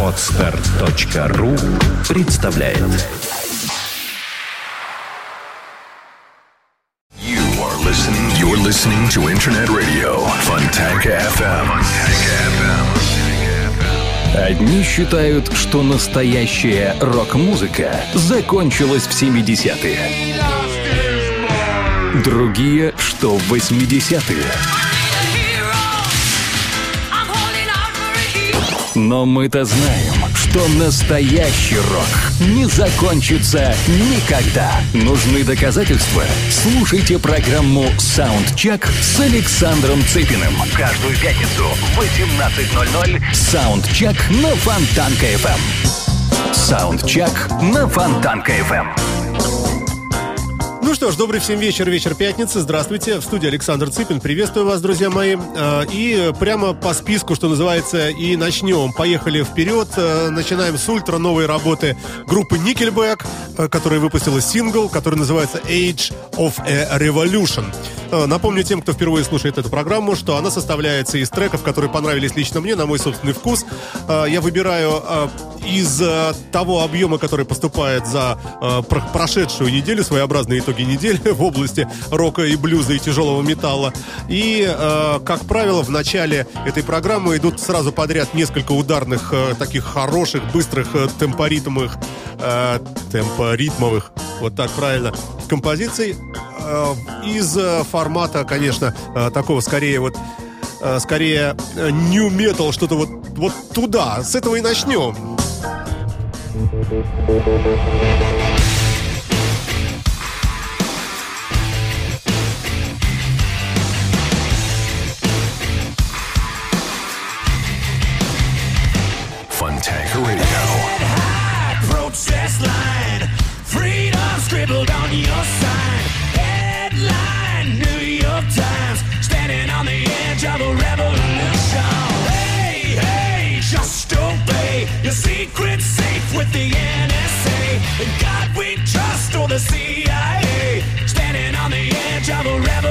Отстар.ру представляет You are listening. You're listening to Internet Radio Fontanka FM. Одни считают, что настоящая рок-музыка закончилась в 70-е. Другие, что в 80-е. Но мы-то знаем, что настоящий рок не закончится никогда. Нужны доказательства? Слушайте программу «Soundcheck» с Александром Цыпиным. Каждую пятницу в 18.00 «Soundcheck» на Фонтанка FM. «Soundcheck» на Фонтанка FM. Ну что ж, добрый всем вечер, вечер пятницы. Здравствуйте, в студии Александр Цыпин. Приветствую вас, друзья мои. А, И прямо по списку, что называется, и начнем. Поехали вперед. А, Начинаем с ультра новой работы группы Nickelback, а, которая выпустила сингл, который называется Age of a Revolution. Напомню тем, кто впервые слушает эту программу, что она составляется из треков, которые понравились лично мне, на мой собственный вкус. Я выбираю из того объема, который поступает за про- прошедшую неделю, своеобразные итоги недели в области рока и блюза и тяжелого металла. И, а, как правило, в начале этой программы идут сразу подряд несколько ударных, а, таких хороших, быстрых, а, темпоритмовых, а, темпоритмовых, вот так правильно, композиций а, из а, формата, конечно, а, такого скорее вот а, скорее э, new metal, что-то вот, вот туда. С этого и начнем. Fontanka Radio. protest line. Freedom scribbled on your sign. Headline New York Times. Standing on the edge of a revolution. Hey, hey, just obey. Your secret's safe with the NSA. In God we trust or the CIA. Standing on the edge of a revolution.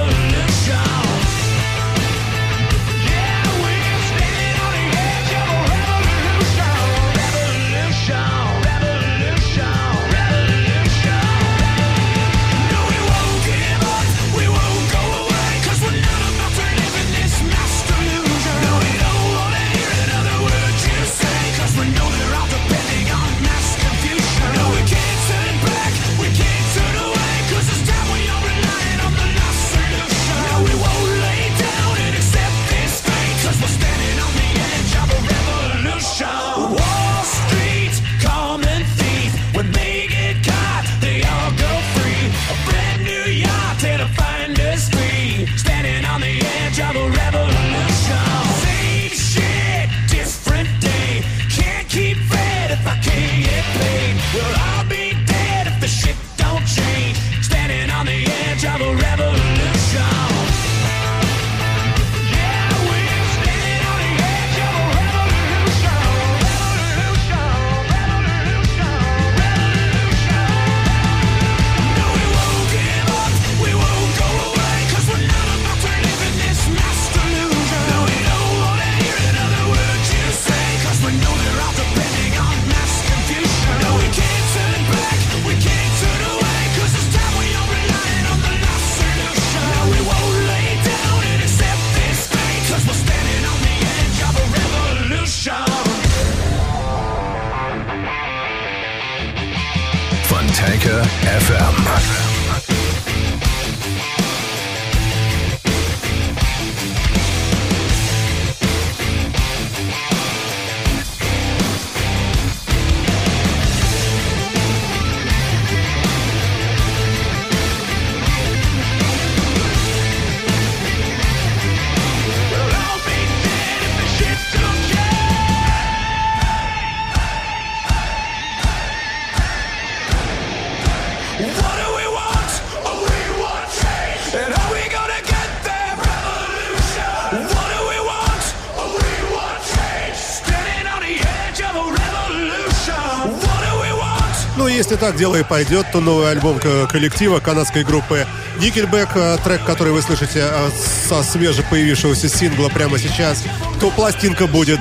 Дело и пойдет, то новый альбом коллектива канадской группы Nickelback, э, трек, который вы слышите э, со свеже появившегося сингла прямо сейчас, то пластинка будет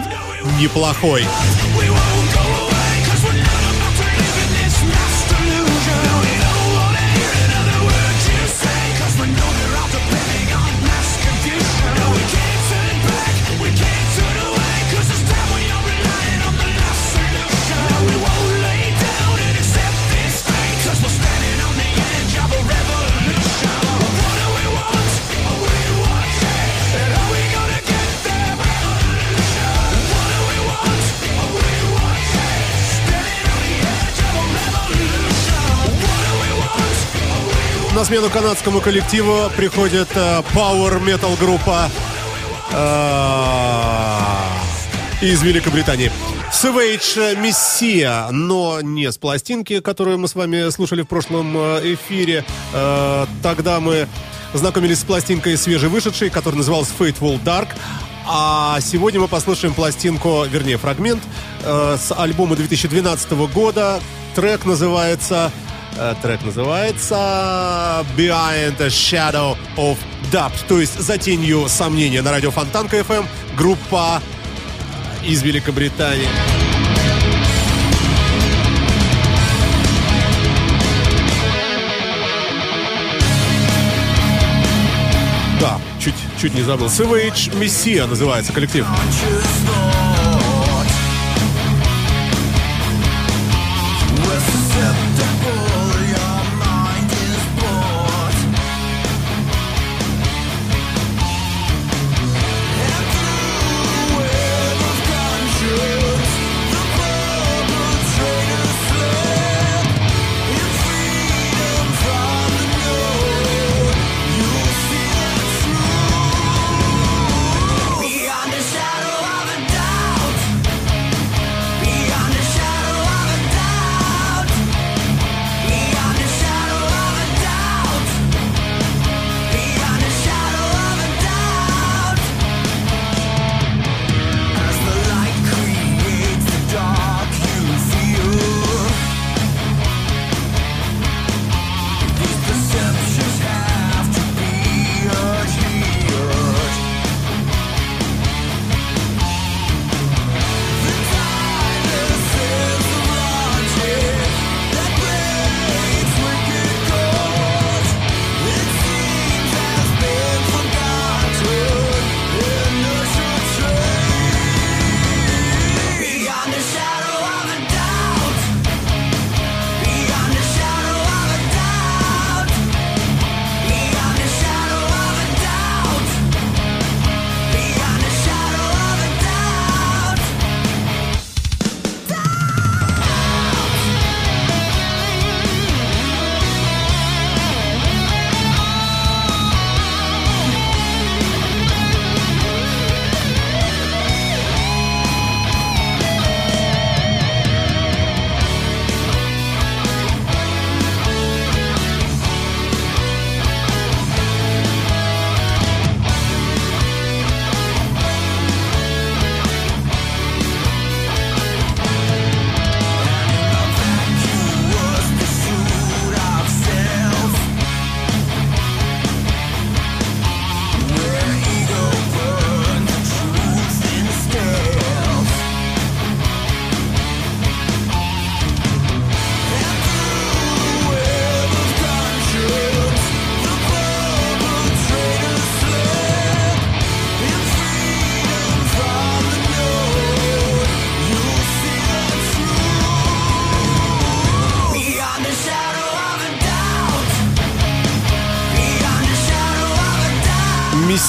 неплохой. Смену канадскому коллективу приходит э, Power Metal группа э, из Великобритании. Savage Messiah, но не с пластинки, которую мы с вами слушали в прошлом э, эфире. Э, Тогда мы знакомились с пластинкой свежевышедшей, которая называлась Fateful Dark. А сегодня мы послушаем пластинку, вернее, фрагмент э, с альбома 2012 года. Трек называется... э, трек называется Behind the Shadow of Doubt, то есть за тенью сомнения на радио Фонтанка FM, группа из Великобритании. Да, чуть, чуть не забыл. Savage Messiah называется коллектив.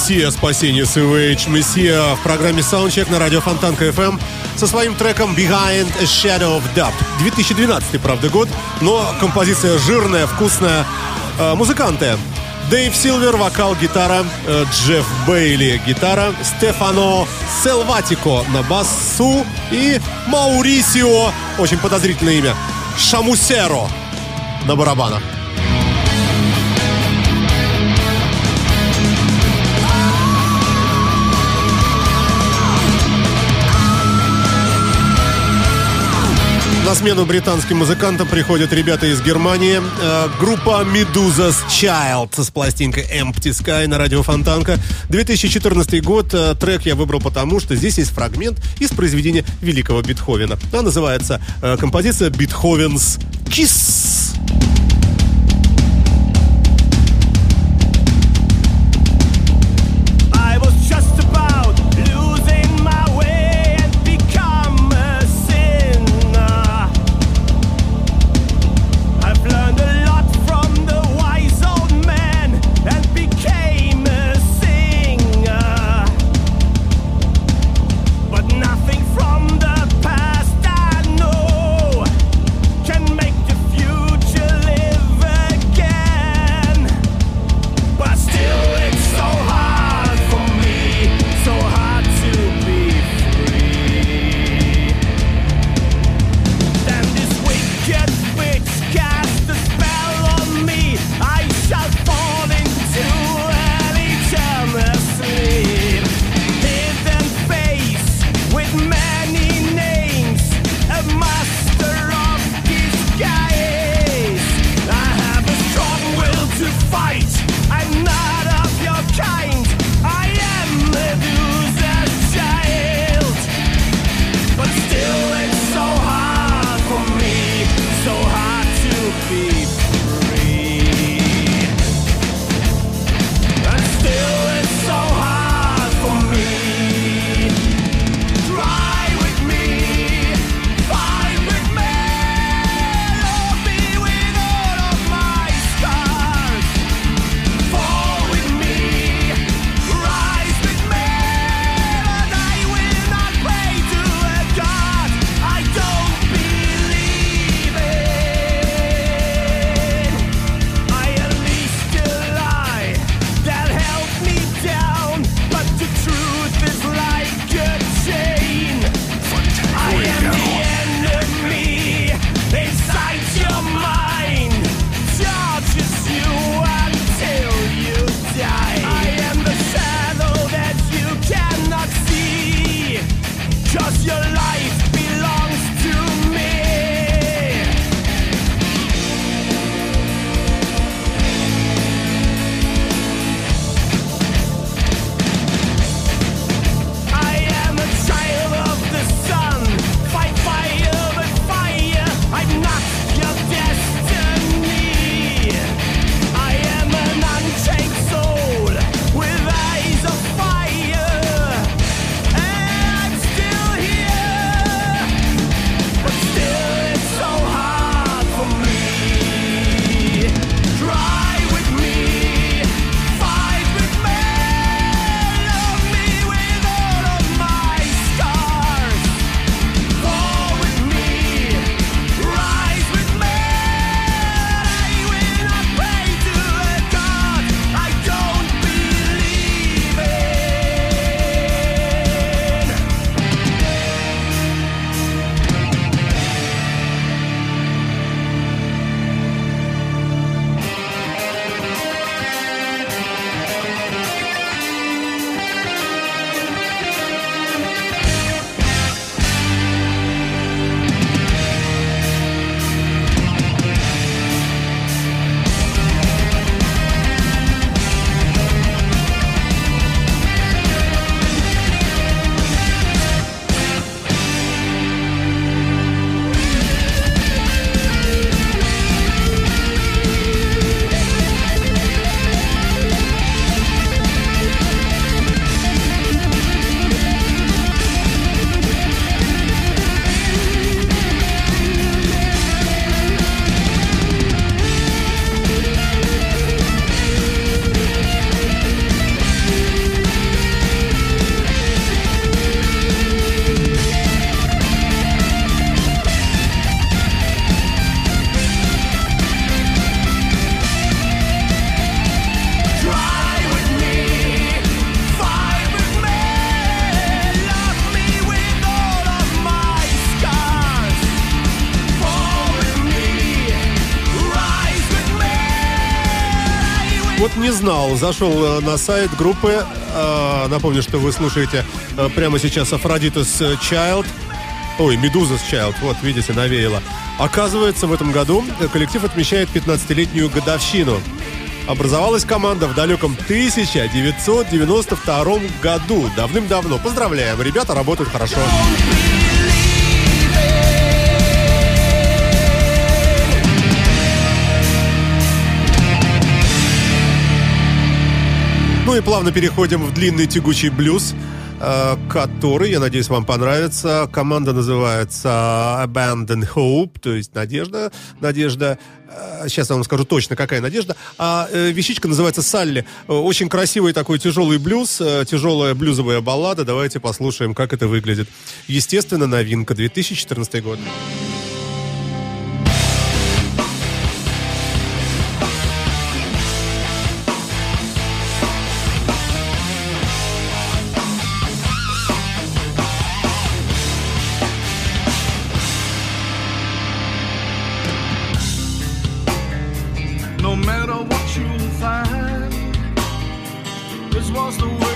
Мессия спасения Savage Мессия в программе Soundcheck на радио Фонтанка FM со своим треком Behind a Shadow of Doubt. 2012, правда, год, но композиция жирная, вкусная. Э, музыканты. Дэйв Силвер, вокал, гитара, э, Джефф Бейли, гитара, Стефано Селватико на басу и Маурисио, очень подозрительное имя, Шамусеро на барабанах. На смену британским музыкантам приходят ребята из Германии. Э, группа Medusa's Child с пластинкой Empty Sky на радио Фонтанка. 2014 год. Э, трек я выбрал потому, что здесь есть фрагмент из произведения великого Бетховена. Она называется э, композиция «Бетховен's Kiss». узнал, зашел э, на сайт группы. А, напомню, что вы слушаете э, прямо сейчас Афродитус э, Чайлд. Ой, Медуза с Чайлд, вот, видите, навеяло. Оказывается, в этом году коллектив отмечает 15-летнюю годовщину. Образовалась команда в далеком 1992 году, давным-давно. Поздравляем, ребята работают хорошо. Don't И плавно переходим в длинный тягучий блюз, э, который, я надеюсь, вам понравится. Команда называется Abandon Hope, то есть надежда, надежда. Э, Сейчас я вам скажу точно, какая надежда. А э, вещичка называется Салли. Очень красивый такой тяжелый блюз, тяжелая блюзовая баллада. Давайте послушаем, как это выглядит. Естественно, новинка 2014 год. across the world.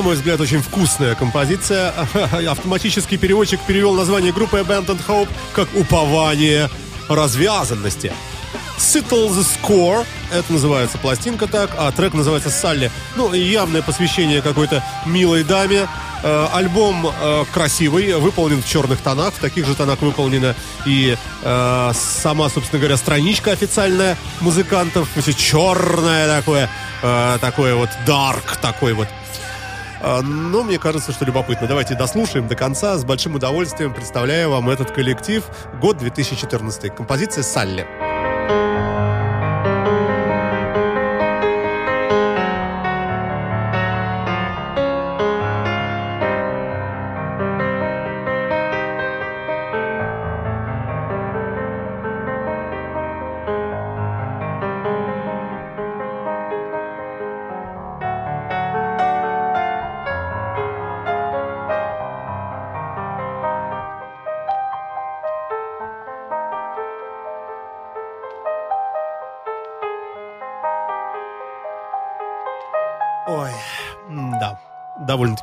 На мой взгляд, очень вкусная композиция. Автоматический переводчик перевел название группы Abandoned Hope как «Упование развязанности». Settle the Score, это называется пластинка так, а трек называется «Салли». Ну, явное посвящение какой-то милой даме. Э, альбом э, красивый, выполнен в черных тонах, в таких же тонах выполнена и э, сама, собственно говоря, страничка официальная музыкантов. Все черное такое, такое вот dark, такой вот Но мне кажется, что любопытно. Давайте дослушаем до конца. С большим удовольствием представляю вам этот коллектив. Год 2014. Композиция «Салли».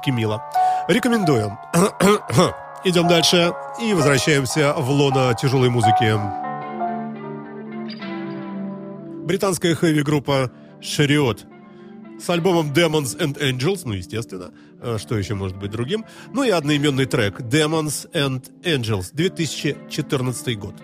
Довольно-таки мило. Рекомендую. Идем дальше и возвращаемся в лоно тяжелой музыки. Британская хэви-группа Шариот с альбомом Demons and Angels, ну, естественно, э, что еще может быть другим, ну и одноименный трек Demons and Angels, 2014 год.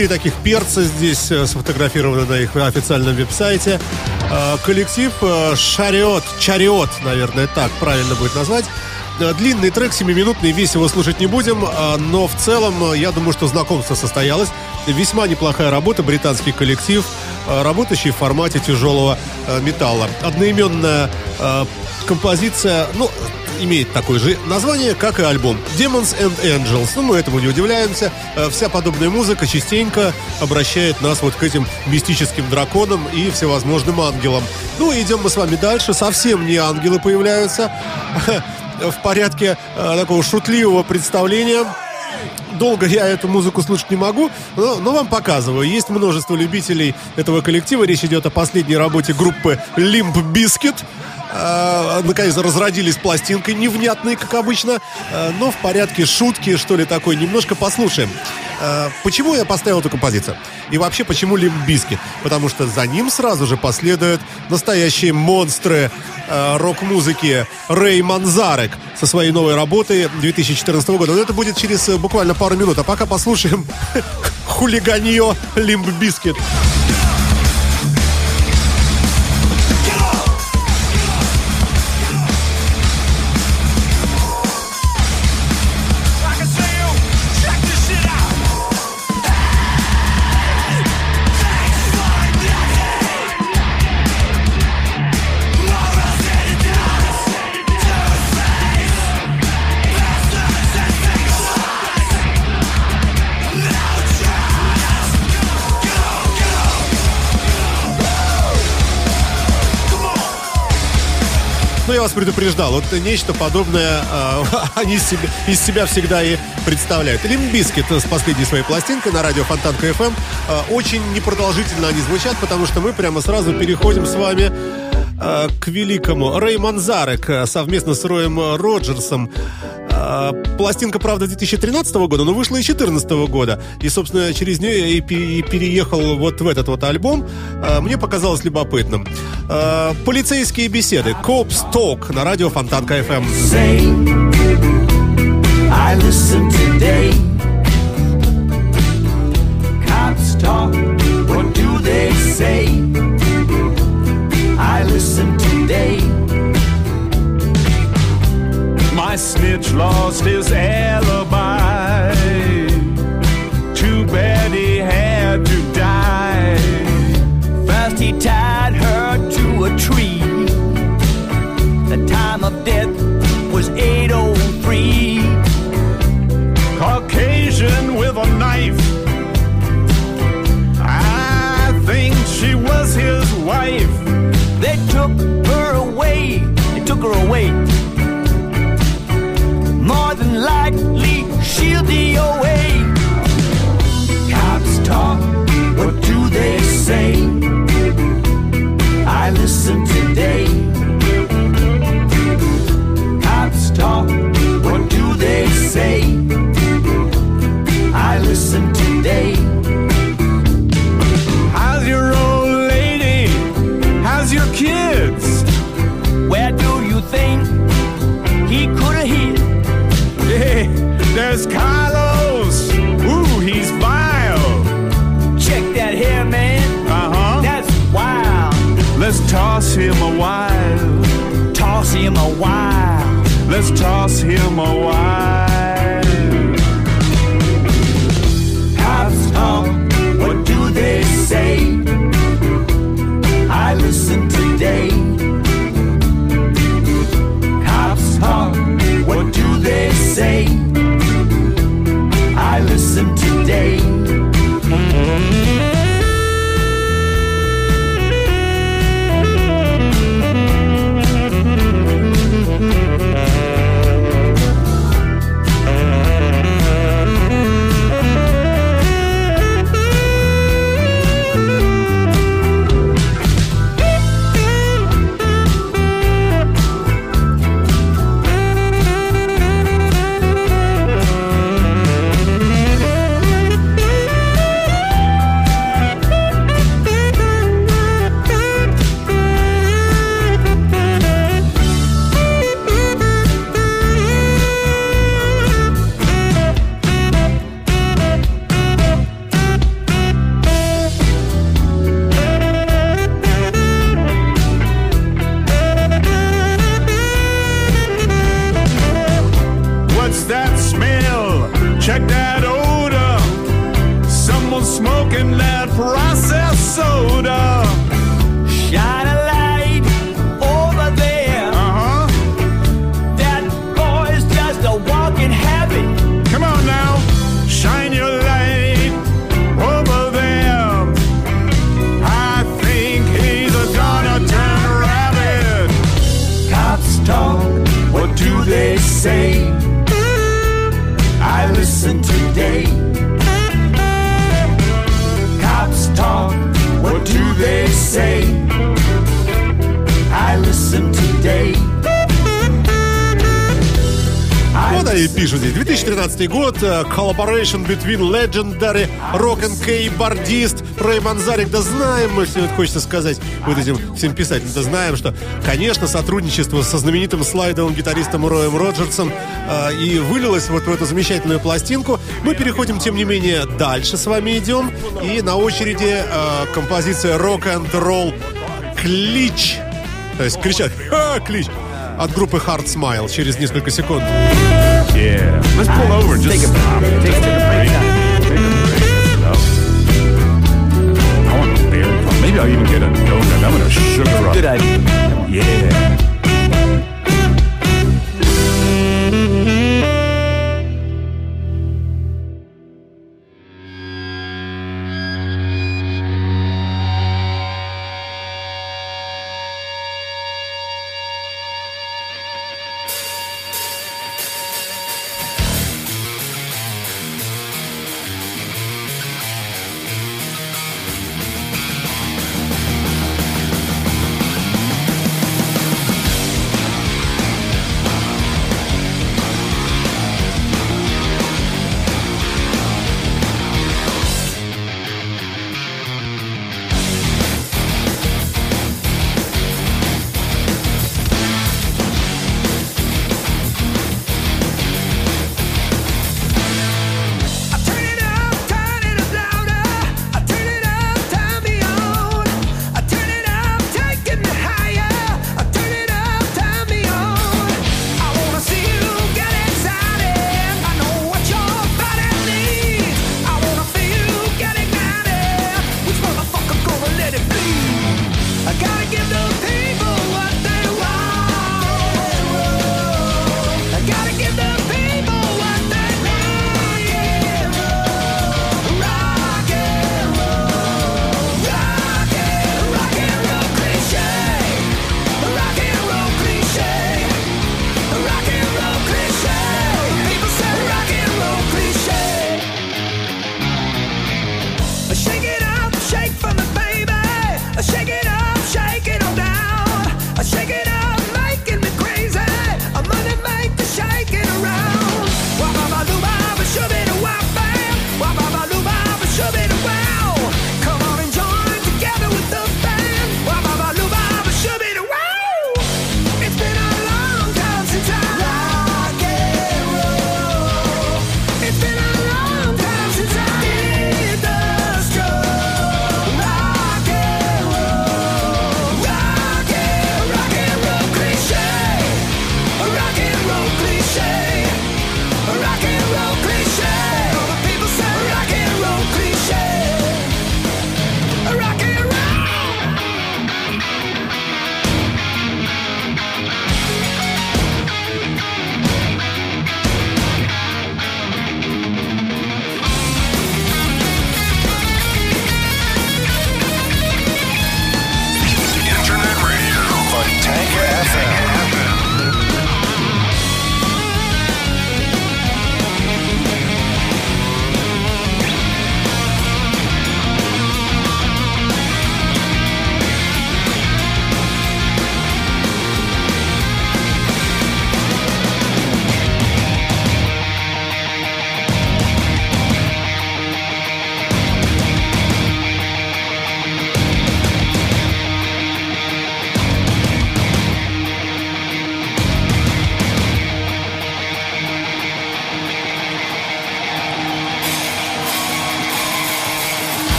Четыре таких перца здесь э, сфотографированы на их официальном веб-сайте. Э, Коллектив э, Шариот, Чариот, наверное, так правильно будет назвать. Длинный трек, 7-минутный, весь его слушать не будем, но в целом, я думаю, что знакомство состоялось. Весьма неплохая работа, британский коллектив, работающий в формате тяжелого металла. Одноименная композиция, ну, имеет такое же название, как и альбом Demons and Angels. Ну, мы этому не удивляемся. Э, Вся подобная музыка частенько обращает нас вот к этим мистическим драконам и всевозможным ангелам. Ну, идем мы с вами дальше. Совсем не ангелы появляются. В порядке э, такого шутливого представления долго я эту музыку слушать не могу, но, но вам показываю. Есть множество любителей этого коллектива. Речь идет о последней работе группы Limp Bizkit. Э, наконец разродились пластинкой невнятной, как обычно, э, но в порядке шутки, что ли, такой. Немножко послушаем. Э, почему я поставил эту композицию? И вообще, почему Bizkit? Потому что за ним сразу же последуют настоящие монстры э, рок-музыки Рэй Манзарек со своей новой работой 2014 года. Но это будет через э, буквально пару минут. А пока послушаем хулиганье Limp Bizkit. Я вас предупреждал, вот нечто подобное э, они из себя, из себя всегда и представляют. Limp Bizkit с последней своей пластинкой на радио Фонтанка FM. Э, очень непродолжительно они звучат, потому что мы прямо сразу переходим с вами э, к великому Рэй Манзарек э, совместно с Роем Роджерсом. Э, Пластинка, правда, 2013 года, но вышла и 2014 года. И, собственно, через нее я и пе- и переехал вот в этот вот альбом. Э, Мне показалось любопытным. Э, Полицейские беседы. Cops Talk на радио Фонтанка FM. I listen today. My snitch lost his alibi. Too bad he had to die. First he tied her to a tree. The time of death was 803. Caucasian with a knife. I think she was his wife. They took her away. They took her away. Than likely, she'll away. Cops talk. What do they say? I listen today. Cops talk. What do they say? There's Carlos. Ooh, he's vile. Check that hair, man. Uh huh. That's wild. Let's toss him a while. Toss him a while. Let's toss him a while. Вот они пишут здесь. 2013 год. э, Collaboration between legendary rock and K бардист Рэй Манзарик. Да знаем мы, все это хочется сказать вот этим всем писателям. Да знаем, что, конечно, сотрудничество со знаменитым слайдовым гитаристом Роем Роджерсом э, и вылилось вот в эту замечательную пластинку. Мы переходим, тем не менее, дальше с вами идем. И на очереди э, композиция Roll Клич. То есть кричат «Ха, клич! От группы Hard Smile через несколько секунд. Yeah, let's pull over. Just Take a stop. break. Take, take a break. Take a break. I want a beer. Oh, maybe I'll even get a donut. I'm gonna sugar up. Good idea. Yeah.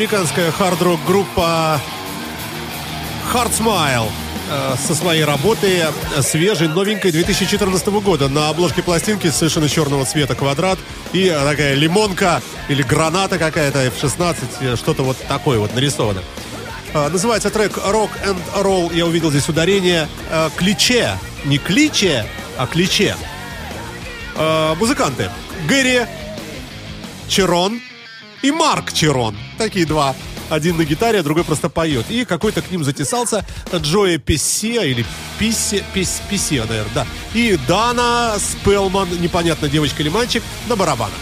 Американская хард-рок группа Hard Smile. э, со своей работой э, свежей, новенькой 2014 года. На обложке пластинки совершенно черного цвета квадрат и такая лимонка или граната какая-то F-16, э, что-то вот такое вот нарисовано. Называется трек Rock and Roll. Я увидел здесь ударение кличе. Не кличе, а кличе. Музыканты. Гэри Черон и Марк Черон. Такие два. Один на гитаре, а другой просто поет. И какой-то к ним затесался Джои Пессе или Писсе, Пис, Писсе, наверное, да. И Дана Спелман, непонятно, девочка или мальчик, на барабанах.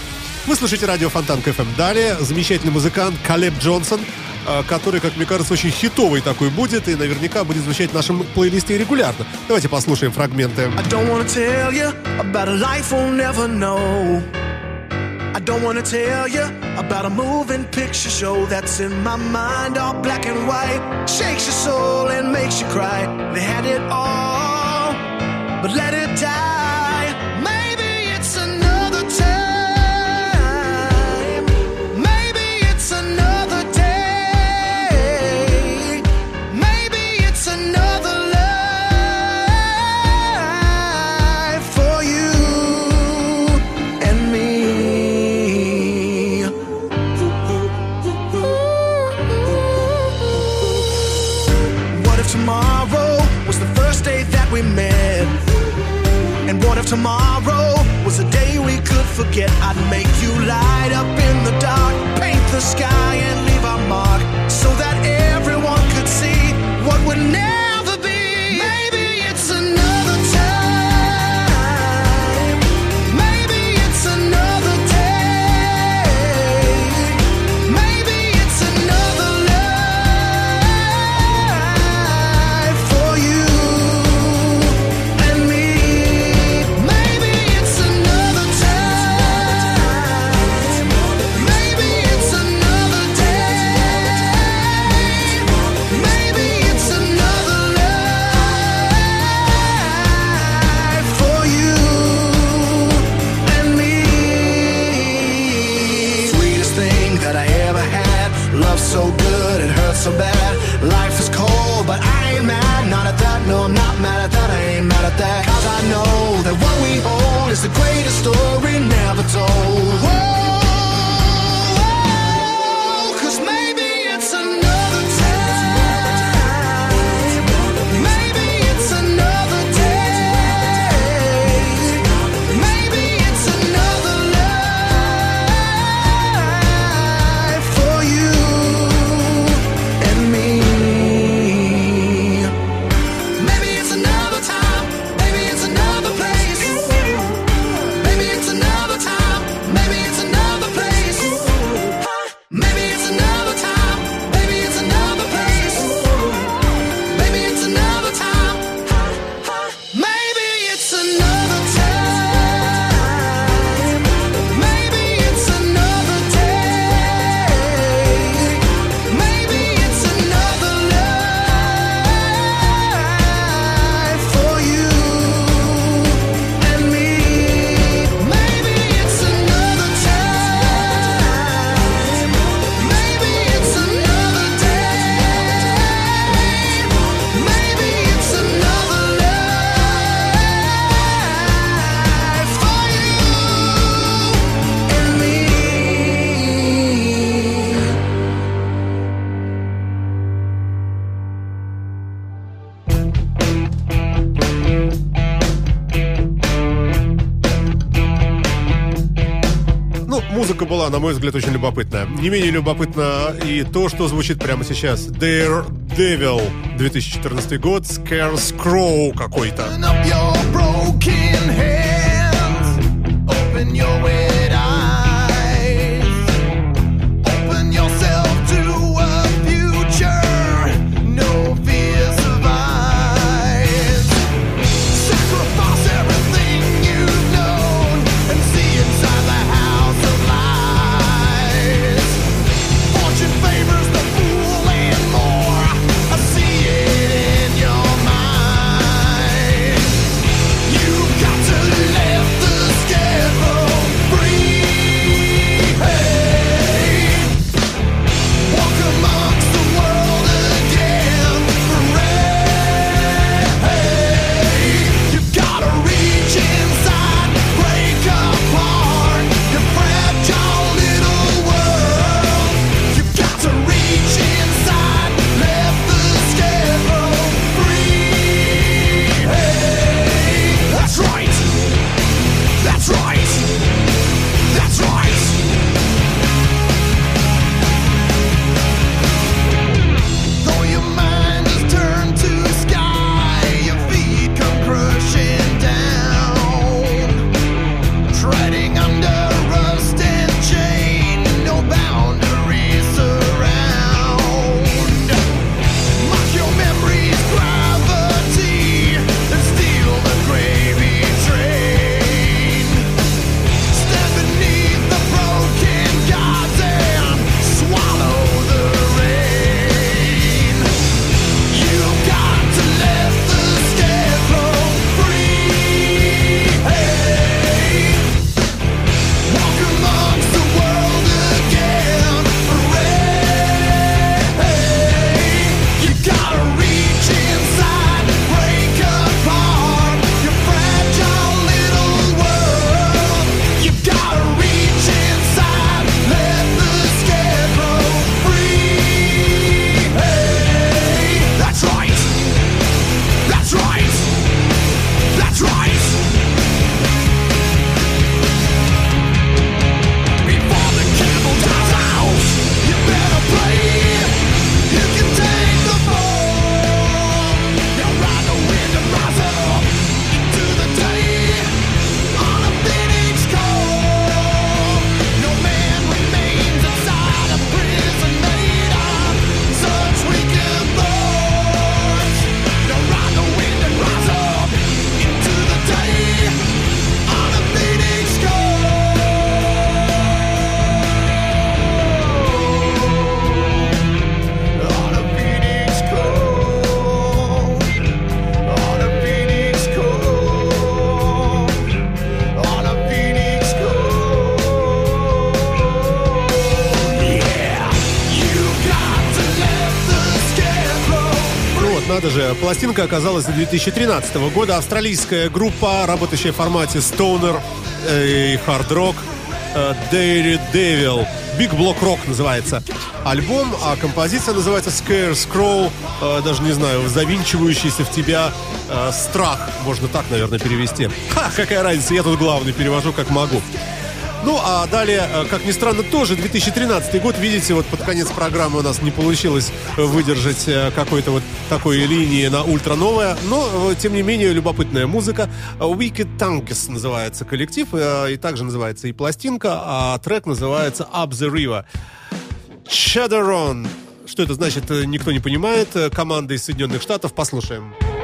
Вы слушаете радио Фонтанка FM. Далее замечательный музыкант Калеб Джонсон, э, который, как мне кажется, очень хитовый такой будет и наверняка будет звучать в нашем плейлисте регулярно. Давайте послушаем фрагменты. I don't wanna tell you about a life we'll never know. I don't wanna tell you about a moving picture show that's in my mind, all black and white. Shakes your soul and makes you cry. They had it all, but let it die. Tomorrow was a day we could forget? I'd make you light up in the dark, paint the sky no, I'm not mad at that. I ain't mad at that. Cause I know that what we hold is the greatest story never told. Whoa, на мой взгляд, очень любопытная. Не менее любопытно и то, что звучит прямо сейчас. Daredevil 2014 год, Scarecrow какой-то. Open your broken Пластинка оказалась 2013 года. Австралийская группа, работающая в формате Stoner э, и Hard Rock. э, Dairy Devil. Big Block Rock называется альбом, а композиция называется Scarecrow. э, даже не знаю, завинчивающийся в тебя э, страх. Можно так, наверное, перевести. Ха, какая разница, я тут главный, перевожу как могу. Ну, а далее, э, как ни странно, тоже 2013 год. Видите, вот под конец программы у нас не получилось э, выдержать э, какой-то вот такой линии на ультра новое. Но, тем не менее, любопытная музыка. Wicked Tanks называется коллектив, и также называется и пластинка, а трек называется Up the River. Shadowrun. Что это значит, никто не понимает. Команда из Соединенных Штатов. Послушаем. There's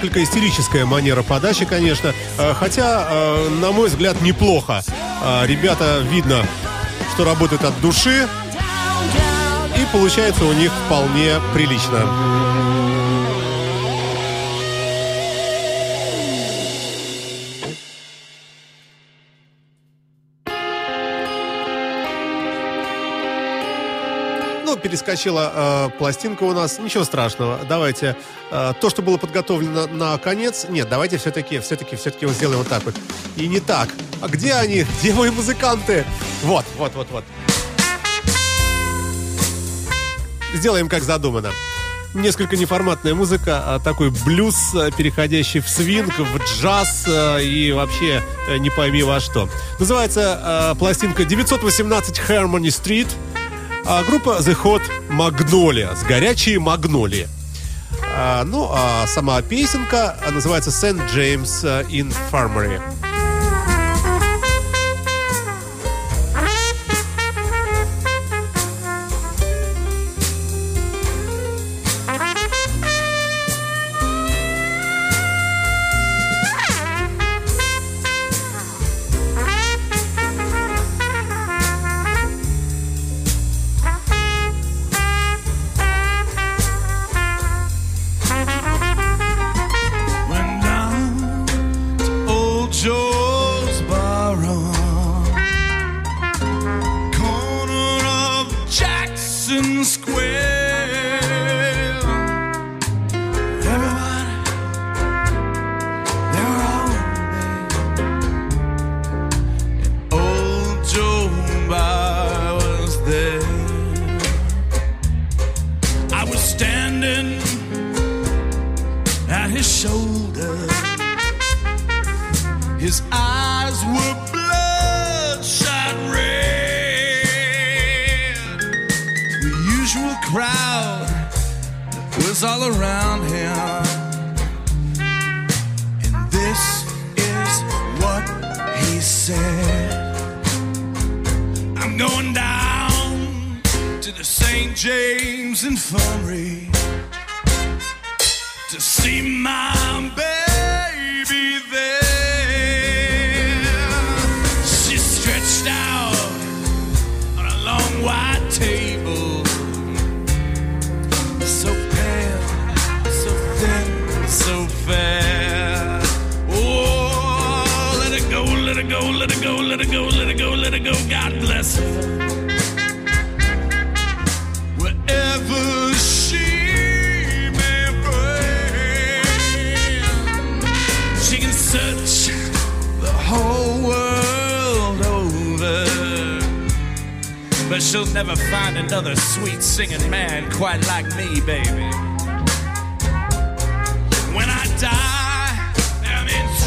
несколько истерическая манера подачи, конечно. Э, Хотя, э, на мой взгляд, неплохо. Э, Ребята, видно, что работают от души. И получается у них вполне прилично. Перескочила э, пластинка у нас. Ничего страшного. Давайте э, то, что было подготовлено на конец. Нет, давайте все-таки, все-таки, все-таки вот сделаем вот так вот. И не так. А где они? Где мои музыканты? Вот, вот, вот, вот. Сделаем как задумано. несколько неформатная музыка, а такой блюз, э, переходящий в свинг, в джаз э, и вообще э, не пойми во что. Называется э, пластинка 918 Harmony Street, а группа The Hot Magnolia, с горячие магнолии. А, ну, а сама песенка а, называется St. James э, Infirmary.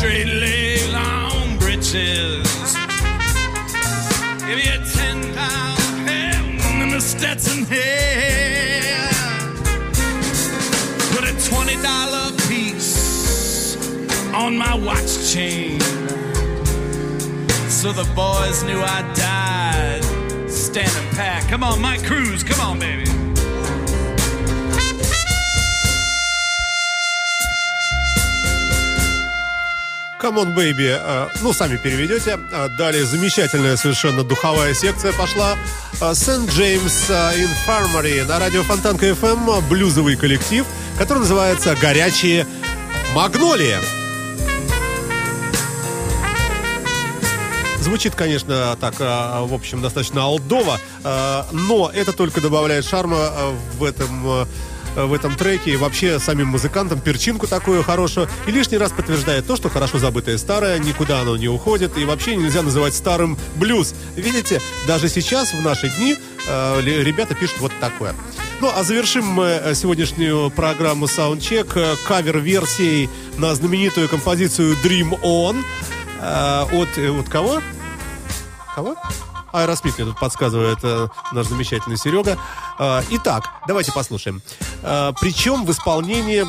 Straight leg long britches. Give you a ten pound pound and a Stetson hair. Put a twenty dollar piece on my watch chain. So the boys knew I died standing pat. Come on, Mike Cruz, come on, baby. Baby. Э, Ну, сами переведете. А Далее замечательная совершенно духовая секция пошла. St. James э, Infirmary на радио Фонтанка FM блюзовый коллектив, который называется «Горячие магнолии». Звучит, конечно, так, в общем, достаточно алдово, но это только добавляет шарма в этом в этом треке и вообще самим музыкантам перчинку такую хорошую и лишний раз подтверждает то, что хорошо забытое старое, никуда оно не уходит и вообще нельзя называть старым блюз. Видите, даже сейчас, в наши дни, э, ребята пишут вот такое. Ну, а завершим мы э, сегодняшнюю программу Soundcheck э, кавер-версией на знаменитую композицию Dream On э, от, э, от кого? Кого? Аэросмит мне тут подсказывает э, наш замечательный Серега. Э, итак, давайте послушаем. Э, причем в исполнении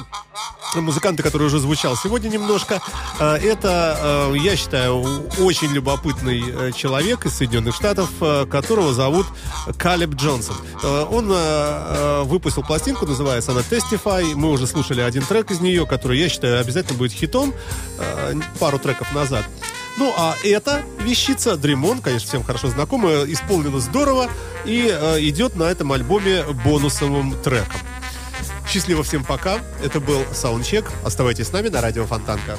музыканта, который уже звучал сегодня немножко, э, это, э, я считаю, очень любопытный э, человек из Соединенных Штатов, э, которого зовут Калеб Джонсон. Э, он э, выпустил пластинку, называется она Testify. Мы уже слушали один трек из нее, который, я считаю, обязательно будет хитом э, пару треков назад. Ну, а эта вещица, On, конечно, всем хорошо знакомая, исполнена здорово и э, идет на этом альбоме бонусовым треком. Счастливо всем пока. Это был Саундчек. Оставайтесь с нами на радио Фонтанка.